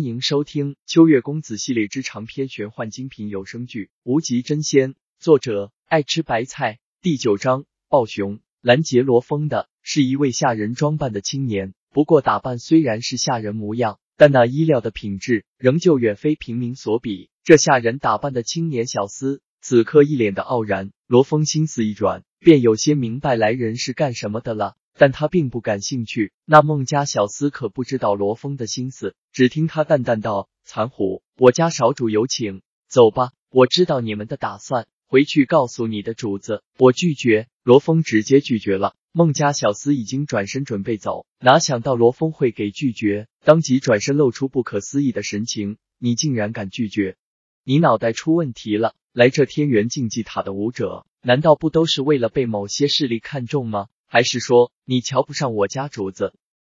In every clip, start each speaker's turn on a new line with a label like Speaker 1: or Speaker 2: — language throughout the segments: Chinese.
Speaker 1: 欢迎收听《秋月公子》系列之长篇玄幻精品有声剧《无极真仙》，作者爱吃白菜。第九章：暴熊。拦截罗峰的是一位下人装扮的青年，不过打扮虽然是下人模样，但那衣料的品质仍旧远非平民所比。这下人打扮的青年小厮，此刻一脸的傲然。罗峰心思一转，便有些明白来人是干什么的了。但他并不感兴趣。那孟家小厮可不知道罗峰的心思，只听他淡淡道：“残虎，我家少主有请，走吧。我知道你们的打算，回去告诉你的主子，我拒绝。”罗峰直接拒绝了。孟家小厮已经转身准备走，哪想到罗峰会给拒绝，当即转身露出不可思议的神情：“你竟然敢拒绝？你脑袋出问题了？来这天元竞技塔的武者，难道不都是为了被某些势力看中吗？”还是说你瞧不上我家主子？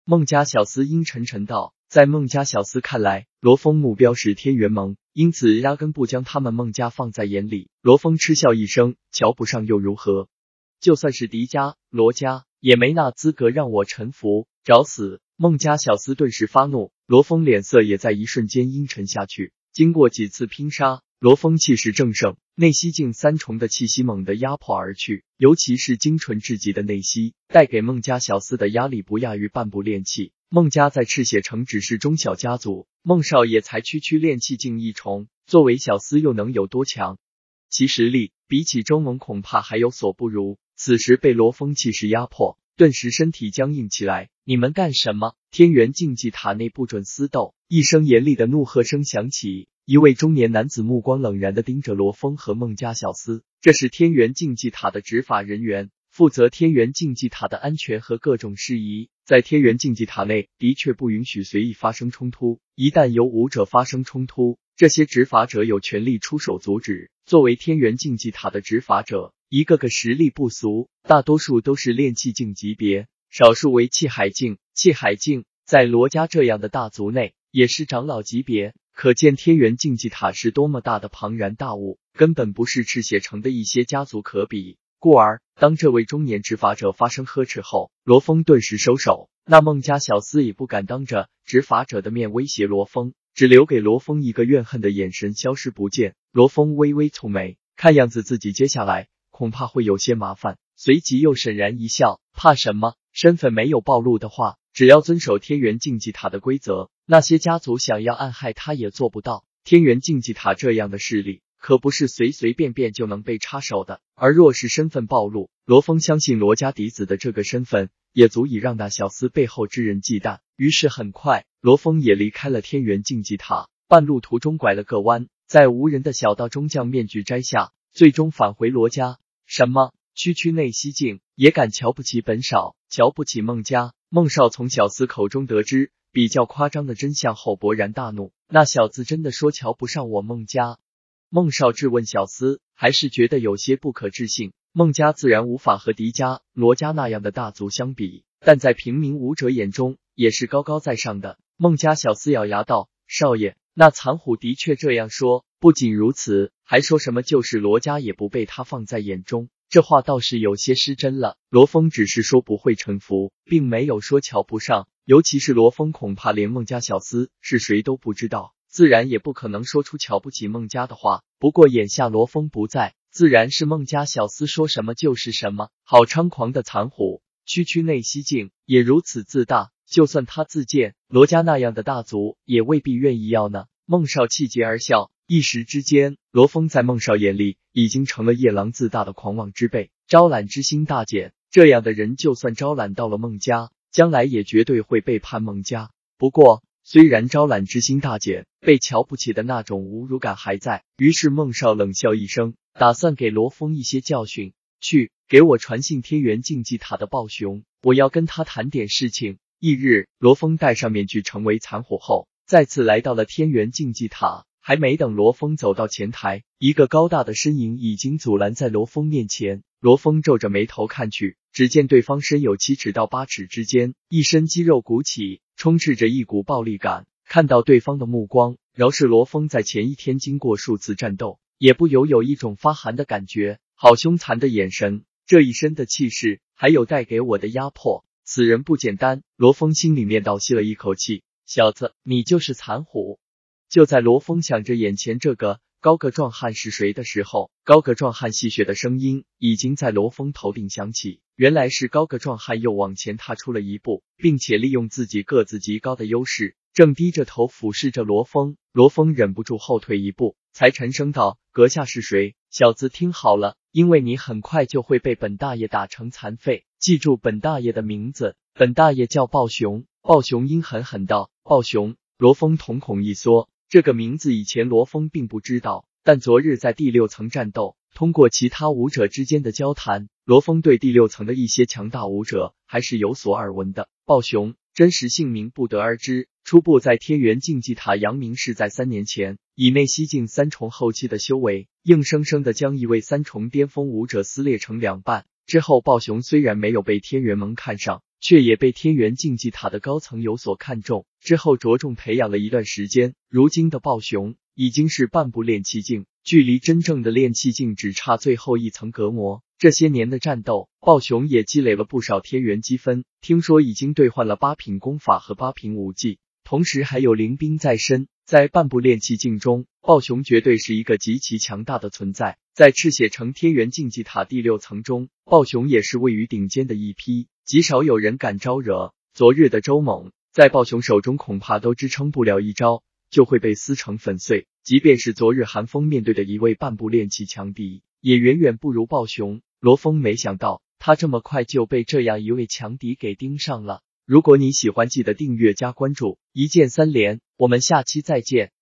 Speaker 1: 孟家小厮阴沉沉道。在孟家小厮看来，罗峰目标是天元盟，因此压根不将他们孟家放在眼里。罗峰嗤笑一声，瞧不上又如何？就算是狄家、罗家，也没那资格让我臣服。找死！孟家小厮顿时发怒，罗峰脸色也在一瞬间阴沉下去。经过几次拼杀。罗峰气势正盛，内息境三重的气息猛地压迫而去，尤其是精纯至极的内息，带给孟家小厮的压力不亚于半步炼气。孟家在赤血城只是中小家族，孟少爷才区区炼气境一重，作为小厮又能有多强？其实力比起周猛恐怕还有所不如。此时被罗峰气势压迫，顿时身体僵硬起来。你们干什么？天元竞技塔内不准私斗！一声严厉的怒喝声响起。一位中年男子目光冷然的盯着罗峰和孟家小厮，这是天元竞技塔的执法人员，负责天元竞技塔的安全和各种事宜。在天元竞技塔内，的确不允许随意发生冲突。一旦有武者发生冲突，这些执法者有权利出手阻止。作为天元竞技塔的执法者，一个个实力不俗，大多数都是炼气境级别，少数为气海境。气海境在罗家这样的大族内，也是长老级别。可见天元竞技塔是多么大的庞然大物，根本不是赤血城的一些家族可比。故而，当这位中年执法者发声呵斥后，罗峰顿时收手。那孟家小厮也不敢当着执法者的面威胁罗峰，只留给罗峰一个怨恨的眼神，消失不见。罗峰微微蹙眉，看样子自己接下来恐怕会有些麻烦，随即又沈然一笑：怕什么？身份没有暴露的话。只要遵守天元竞技塔的规则，那些家族想要暗害他也做不到。天元竞技塔这样的势力，可不是随随便便就能被插手的。而若是身份暴露，罗峰相信罗家嫡子的这个身份，也足以让那小厮背后之人忌惮。于是很快，罗峰也离开了天元竞技塔。半路途中拐了个弯，在无人的小道中将面具摘下，最终返回罗家。什么？区区内息境也敢瞧不起本少，瞧不起孟家？孟少从小厮口中得知比较夸张的真相后，勃然大怒。那小子真的说瞧不上我孟家？孟少质问小厮，还是觉得有些不可置信。孟家自然无法和狄家、罗家那样的大族相比，但在平民武者眼中也是高高在上的。孟家小厮咬牙道：“少爷，那残虎的确这样说。不仅如此，还说什么就是罗家也不被他放在眼中。”这话倒是有些失真了。罗峰只是说不会臣服，并没有说瞧不上。尤其是罗峰，恐怕连孟家小厮是谁都不知道，自然也不可能说出瞧不起孟家的话。不过眼下罗峰不在，自然是孟家小厮说什么就是什么。好猖狂的残虎，区区内息境也如此自大。就算他自荐，罗家那样的大族也未必愿意要呢。孟少气结而笑。一时之间，罗峰在孟少眼里已经成了夜郎自大的狂妄之辈，招揽之心大减。这样的人，就算招揽到了孟家，将来也绝对会背叛孟家。不过，虽然招揽之心大减，被瞧不起的那种侮辱感还在。于是，孟少冷笑一声，打算给罗峰一些教训。去，给我传信天元竞技塔的暴熊，我要跟他谈点事情。翌日，罗峰戴上面具，成为残虎后，再次来到了天元竞技塔。还没等罗峰走到前台，一个高大的身影已经阻拦在罗峰面前。罗峰皱着眉头看去，只见对方身有七尺到八尺之间，一身肌肉鼓起，充斥着一股暴力感。看到对方的目光，饶是罗峰在前一天经过数次战斗，也不由有一种发寒的感觉。好凶残的眼神，这一身的气势，还有带给我的压迫，此人不简单。罗峰心里面倒吸了一口气。小子，你就是残虎！就在罗峰想着眼前这个高个壮汉是谁的时候，高个壮汉戏谑的声音已经在罗峰头顶响起。原来是高个壮汉又往前踏出了一步，并且利用自己个子极高的优势，正低着头俯视着罗峰。罗峰忍不住后退一步，才沉声道：“阁下是谁？小子，听好了，因为你很快就会被本大爷打成残废。记住本大爷的名字，本大爷叫暴熊。”暴熊阴狠狠道：“暴熊！”罗峰瞳孔一缩，这个名字以前罗峰并不知道，但昨日在第六层战斗。通过其他武者之间的交谈，罗峰对第六层的一些强大武者还是有所耳闻的。暴熊真实姓名不得而知，初步在天元竞技塔扬名是在三年前，以内西境三重后期的修为，硬生生的将一位三重巅峰武者撕裂成两半。之后，暴熊虽然没有被天元盟看上，却也被天元竞技塔的高层有所看重。之后着重培养了一段时间，如今的暴熊已经是半步炼气境。距离真正的炼气境只差最后一层隔膜。这些年的战斗，暴熊也积累了不少天元积分。听说已经兑换了八品功法和八品武技，同时还有灵兵在身。在半步炼气境中，暴熊绝对是一个极其强大的存在。在赤血城天元竞技塔第六层中，暴熊也是位于顶尖的一批，极少有人敢招惹。昨日的周猛，在暴熊手中恐怕都支撑不了一招。就会被撕成粉碎。即便是昨日韩风面对的一位半步练气强敌，也远远不如暴熊。罗峰没想到他这么快就被这样一位强敌给盯上了。如果你喜欢，记得订阅加关注，一键三连。我们下期再见。